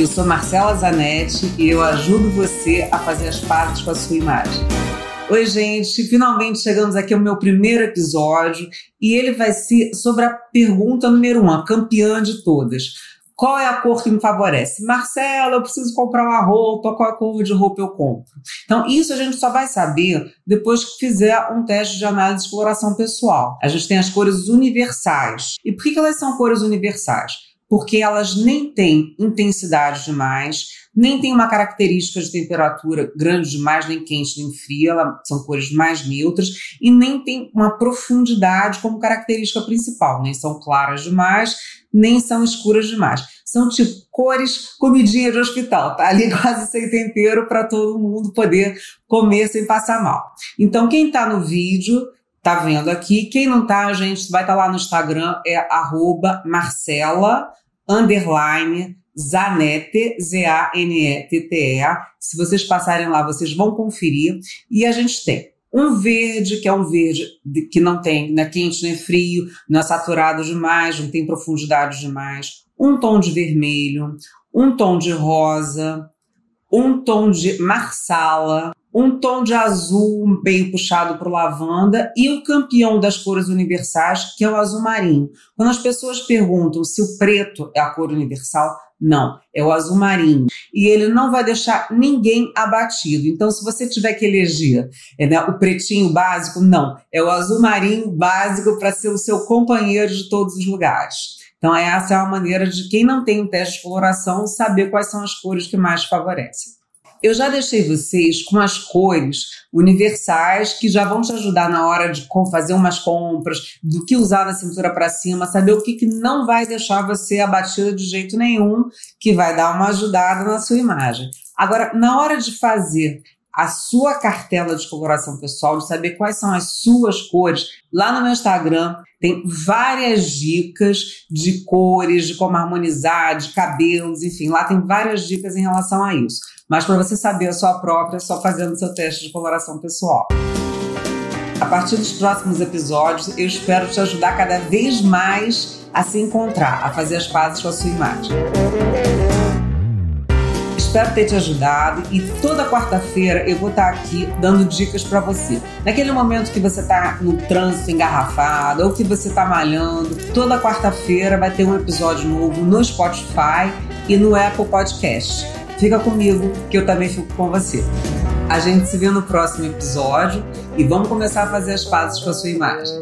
Eu sou Marcela Zanetti e eu ajudo você a fazer as pazes com a sua imagem. Oi, gente, finalmente chegamos aqui ao meu primeiro episódio e ele vai ser sobre a pergunta número um, a campeã de todas. Qual é a cor que me favorece? Marcela, eu preciso comprar uma roupa, qual a cor de roupa eu compro? Então, isso a gente só vai saber depois que fizer um teste de análise de coloração pessoal. A gente tem as cores universais. E por que elas são cores universais? Porque elas nem têm intensidade demais, nem tem uma característica de temperatura grande demais, nem quente nem fria, elas são cores mais neutras, e nem tem uma profundidade como característica principal, nem são claras demais, nem são escuras demais. São tipo cores comidinha de hospital, tá ali quase sem tempero para todo mundo poder comer sem passar mal. Então, quem está no vídeo tá vendo aqui. Quem não tá, gente vai estar tá lá no Instagram, é arroba Marcela, underline, Zanete, Z-A-N-E-T-T-E. Se vocês passarem lá, vocês vão conferir. E a gente tem um verde, que é um verde que não tem nem quente nem frio, não é saturado demais, não tem profundidade demais. Um tom de vermelho, um tom de rosa, um tom de marsala, um tom de azul bem puxado para o lavanda e o campeão das cores universais, que é o azul marinho. Quando as pessoas perguntam se o preto é a cor universal, não, é o azul marinho. E ele não vai deixar ninguém abatido. Então, se você tiver que eleger é, né, o pretinho básico, não, é o azul marinho básico para ser o seu companheiro de todos os lugares. Então, essa é uma maneira de quem não tem um teste de coloração saber quais são as cores que mais favorecem. Eu já deixei vocês com as cores universais que já vão te ajudar na hora de fazer umas compras, do que usar na cintura para cima, saber o que, que não vai deixar você abatida de jeito nenhum, que vai dar uma ajudada na sua imagem. Agora, na hora de fazer a sua cartela de coloração pessoal, de saber quais são as suas cores, lá no meu Instagram tem várias dicas de cores, de como harmonizar, de cabelos, enfim, lá tem várias dicas em relação a isso. Mas para você saber a sua própria, é só fazendo seu teste de coloração pessoal. A partir dos próximos episódios, eu espero te ajudar cada vez mais a se encontrar, a fazer as pazes com a sua imagem. Espero ter te ajudado e toda quarta-feira eu vou estar aqui dando dicas para você. Naquele momento que você está no trânsito engarrafado ou que você está malhando, toda quarta-feira vai ter um episódio novo no Spotify e no Apple Podcast. Fica comigo que eu também fico com você. A gente se vê no próximo episódio e vamos começar a fazer as pazes com a sua imagem.